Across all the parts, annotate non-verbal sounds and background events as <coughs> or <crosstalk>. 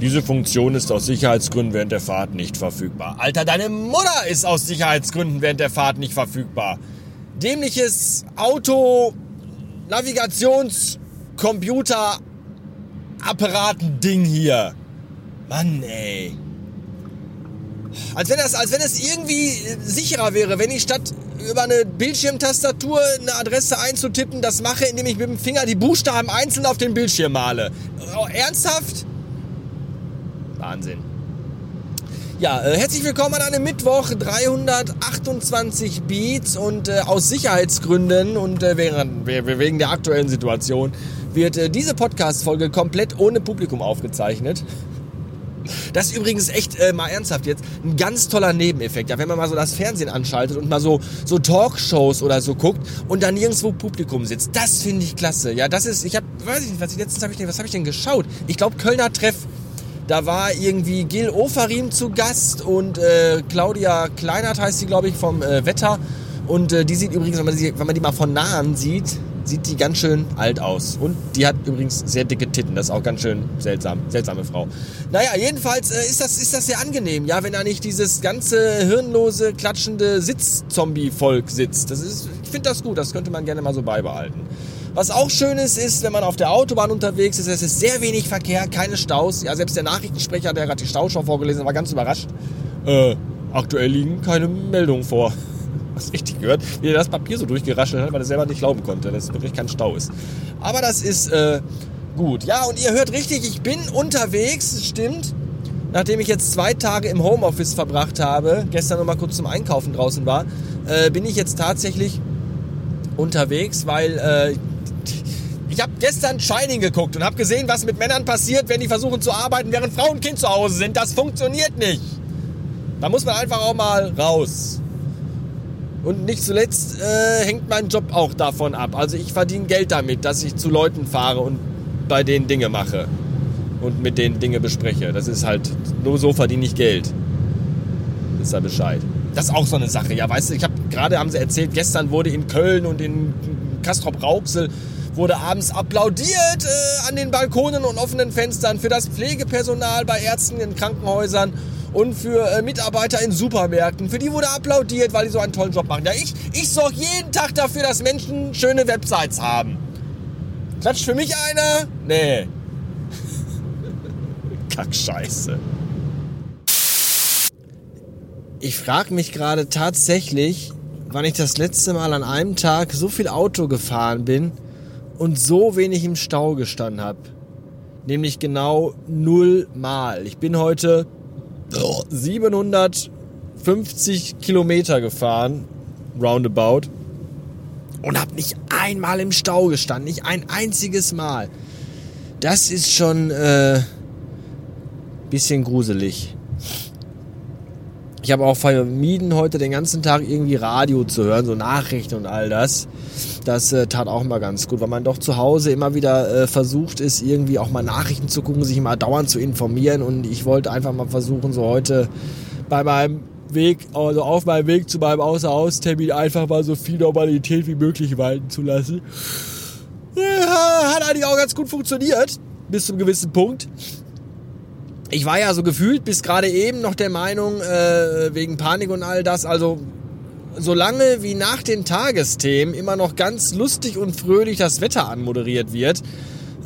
Diese Funktion ist aus Sicherheitsgründen während der Fahrt nicht verfügbar. Alter, deine Mutter ist aus Sicherheitsgründen während der Fahrt nicht verfügbar. Dämliches Auto, Navigations, Computer, Apparatending hier. Mann, ey. Als wenn, das, als wenn es irgendwie sicherer wäre, wenn ich statt über eine Bildschirmtastatur eine Adresse einzutippen, das mache, indem ich mit dem Finger die Buchstaben einzeln auf den Bildschirm male. Oh, ernsthaft? Wahnsinn. Ja, äh, herzlich willkommen an einem Mittwoch, 328 Beats und äh, aus Sicherheitsgründen und äh, während, wegen der aktuellen Situation wird äh, diese Podcast-Folge komplett ohne Publikum aufgezeichnet. Das ist übrigens echt äh, mal ernsthaft jetzt ein ganz toller Nebeneffekt. Ja, wenn man mal so das Fernsehen anschaltet und mal so so Talkshows oder so guckt und dann nirgendwo Publikum sitzt, das finde ich klasse. Ja, das ist ich habe weiß ich nicht, was ich letztens habe ich denn was habe ich denn geschaut? Ich glaube Kölner Treff. Da war irgendwie Gil Ofarim zu Gast und äh, Claudia Kleinert heißt sie, glaube ich, vom äh, Wetter. Und äh, die sieht übrigens, wenn man, sie, wenn man die mal von nahen sieht, sieht die ganz schön alt aus. Und die hat übrigens sehr dicke Titten. Das ist auch ganz schön seltsam. Seltsame Frau. Naja, jedenfalls äh, ist, das, ist das sehr angenehm, ja, wenn da nicht dieses ganze hirnlose, klatschende Sitz-Zombie-Volk sitzt. Das ist, ich finde das gut. Das könnte man gerne mal so beibehalten. Was auch schön ist, ist, wenn man auf der Autobahn unterwegs ist, es ist sehr wenig Verkehr, keine Staus. Ja, selbst der Nachrichtensprecher, der gerade die Stauschau vorgelesen hat, war ganz überrascht. Äh, aktuell liegen keine Meldungen vor <laughs> was richtig gehört, wie er das Papier so durchgeraschelt hat, weil er selber nicht glauben konnte, dass es wirklich kein Stau ist. Aber das ist äh, gut. Ja, und ihr hört richtig, ich bin unterwegs, stimmt. Nachdem ich jetzt zwei Tage im Homeoffice verbracht habe, gestern noch mal kurz zum Einkaufen draußen war, äh, bin ich jetzt tatsächlich unterwegs, weil äh, ich habe gestern Shining geguckt und habe gesehen, was mit Männern passiert, wenn die versuchen zu arbeiten, während Frau und Kind zu Hause sind. Das funktioniert nicht. Da muss man einfach auch mal raus. Und nicht zuletzt äh, hängt mein Job auch davon ab. Also ich verdiene Geld damit, dass ich zu Leuten fahre und bei denen Dinge mache und mit denen Dinge bespreche. Das ist halt, nur so verdiene ich Geld. Ist da Bescheid. Das ist auch so eine Sache. Ja, weißt du, ich habe gerade, haben sie erzählt, gestern wurde in Köln und in Kastrop-Rauxel wurde abends applaudiert äh, an den Balkonen und offenen Fenstern für das Pflegepersonal bei Ärzten in Krankenhäusern und für äh, Mitarbeiter in Supermärkten. Für die wurde applaudiert, weil die so einen tollen Job machen. Ja, ich, ich sorge jeden Tag dafür, dass Menschen schöne Websites haben. Klatscht für mich einer? Nee. <laughs> Kackscheiße. Ich frage mich gerade tatsächlich, wann ich das letzte Mal an einem Tag so viel Auto gefahren bin und so wenig im Stau gestanden habe. Nämlich genau null Mal. Ich bin heute 750 Kilometer gefahren, roundabout, und habe nicht einmal im Stau gestanden, nicht ein einziges Mal. Das ist schon äh, bisschen gruselig. Ich habe auch vermieden, heute den ganzen Tag irgendwie Radio zu hören, so Nachrichten und all das. Das äh, tat auch mal ganz gut, weil man doch zu Hause immer wieder äh, versucht ist, irgendwie auch mal Nachrichten zu gucken, sich immer dauernd zu informieren. Und ich wollte einfach mal versuchen, so heute bei meinem Weg, also auf meinem Weg zu meinem Außer-Haus-Termin einfach mal so viel Normalität wie möglich walten zu lassen. Ja, hat eigentlich auch ganz gut funktioniert, bis zum gewissen Punkt ich war ja so gefühlt bis gerade eben noch der Meinung, äh, wegen Panik und all das, also solange wie nach den Tagesthemen immer noch ganz lustig und fröhlich das Wetter anmoderiert wird,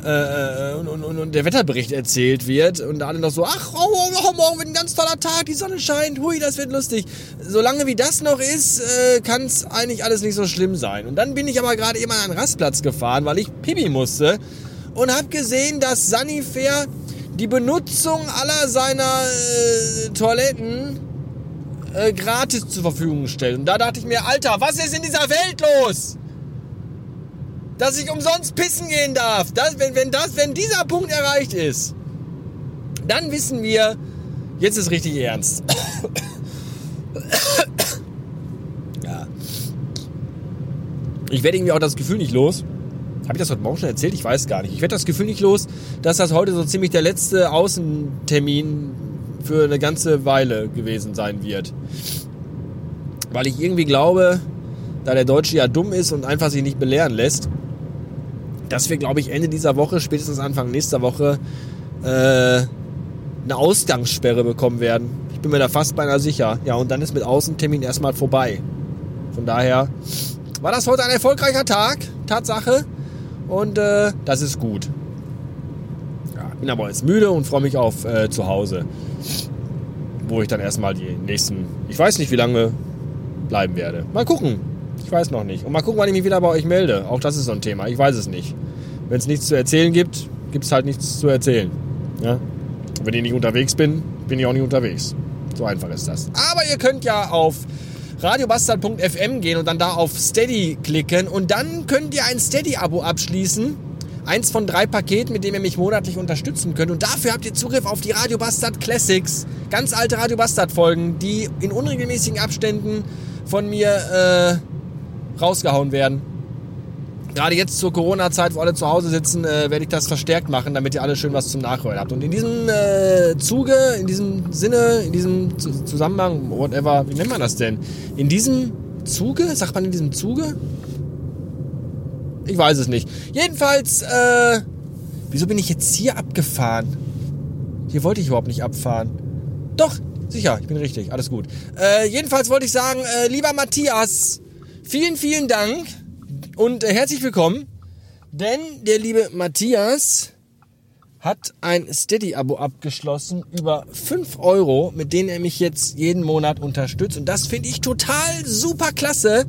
äh, und, und, und, der Wetterbericht erzählt wird und alle noch so, ach, oh, oh, morgen wird ein ganz toller Tag, die Sonne scheint, hui, das wird lustig. Solange wie das noch ist, äh, kann es eigentlich alles nicht so schlimm sein. Und dann bin ich aber gerade eben an einen Rastplatz gefahren, weil ich pipi musste und habe gesehen, dass Sunnyfair die Benutzung aller seiner äh, Toiletten äh, gratis zur Verfügung stellt. Und da dachte ich mir, Alter, was ist in dieser Welt los? Dass ich umsonst pissen gehen darf. Das, wenn, wenn, das, wenn dieser Punkt erreicht ist, dann wissen wir, jetzt ist richtig ernst. <coughs> ja. Ich werde irgendwie auch das Gefühl nicht los, habe ich das heute Morgen schon erzählt? Ich weiß gar nicht. Ich werde das Gefühl nicht los, dass das heute so ziemlich der letzte Außentermin für eine ganze Weile gewesen sein wird. Weil ich irgendwie glaube, da der Deutsche ja dumm ist und einfach sich nicht belehren lässt, dass wir, glaube ich, Ende dieser Woche, spätestens Anfang nächster Woche, äh, eine Ausgangssperre bekommen werden. Ich bin mir da fast beinahe sicher. Ja, und dann ist mit Außentermin erstmal vorbei. Von daher war das heute ein erfolgreicher Tag, Tatsache. Und äh, das ist gut. Ja, bin aber jetzt müde und freue mich auf äh, zu Hause. Wo ich dann erstmal die nächsten, ich weiß nicht wie lange, bleiben werde. Mal gucken. Ich weiß noch nicht. Und mal gucken, wann ich mich wieder bei euch melde. Auch das ist so ein Thema. Ich weiß es nicht. Wenn es nichts zu erzählen gibt, gibt es halt nichts zu erzählen. Ja? Und wenn ich nicht unterwegs bin, bin ich auch nicht unterwegs. So einfach ist das. Aber ihr könnt ja auf radiobastard.fm gehen und dann da auf Steady klicken und dann könnt ihr ein Steady-Abo abschließen. Eins von drei Paketen, mit dem ihr mich monatlich unterstützen könnt. Und dafür habt ihr Zugriff auf die Radio Bastard Classics. Ganz alte Radio Bastard Folgen, die in unregelmäßigen Abständen von mir äh, rausgehauen werden. Gerade jetzt zur Corona-Zeit, wo alle zu Hause sitzen, äh, werde ich das verstärkt machen, damit ihr alle schön was zum Nachhören habt. Und in diesem äh, Zuge, in diesem Sinne, in diesem Zusammenhang, whatever, wie nennt man das denn? In diesem Zuge? Sagt man in diesem Zuge? Ich weiß es nicht. Jedenfalls, äh, wieso bin ich jetzt hier abgefahren? Hier wollte ich überhaupt nicht abfahren. Doch, sicher, ich bin richtig, alles gut. Äh, jedenfalls wollte ich sagen, äh, lieber Matthias, vielen, vielen Dank und äh, herzlich willkommen, denn der liebe Matthias hat ein Steady-Abo abgeschlossen über 5 Euro, mit denen er mich jetzt jeden Monat unterstützt. Und das finde ich total super klasse.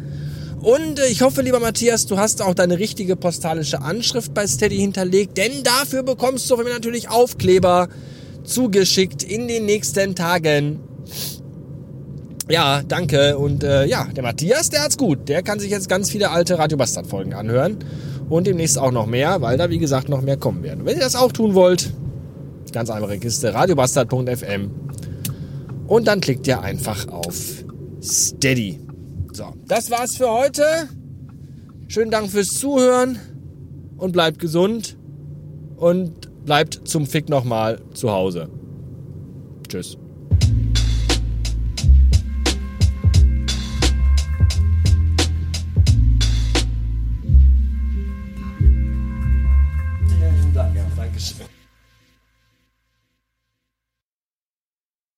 Und äh, ich hoffe, lieber Matthias, du hast auch deine richtige postalische Anschrift bei Steady hinterlegt, denn dafür bekommst du natürlich Aufkleber zugeschickt in den nächsten Tagen. Ja, danke. Und äh, ja, der Matthias, der hat's gut. Der kann sich jetzt ganz viele alte Radio Bastard Folgen anhören. Und demnächst auch noch mehr, weil da wie gesagt noch mehr kommen werden. Wenn ihr das auch tun wollt, ganz einfache Kiste, radiobastard.fm. Und dann klickt ihr einfach auf Steady. So, das war's für heute. Schönen Dank fürs Zuhören und bleibt gesund und bleibt zum Fick nochmal zu Hause. Tschüss.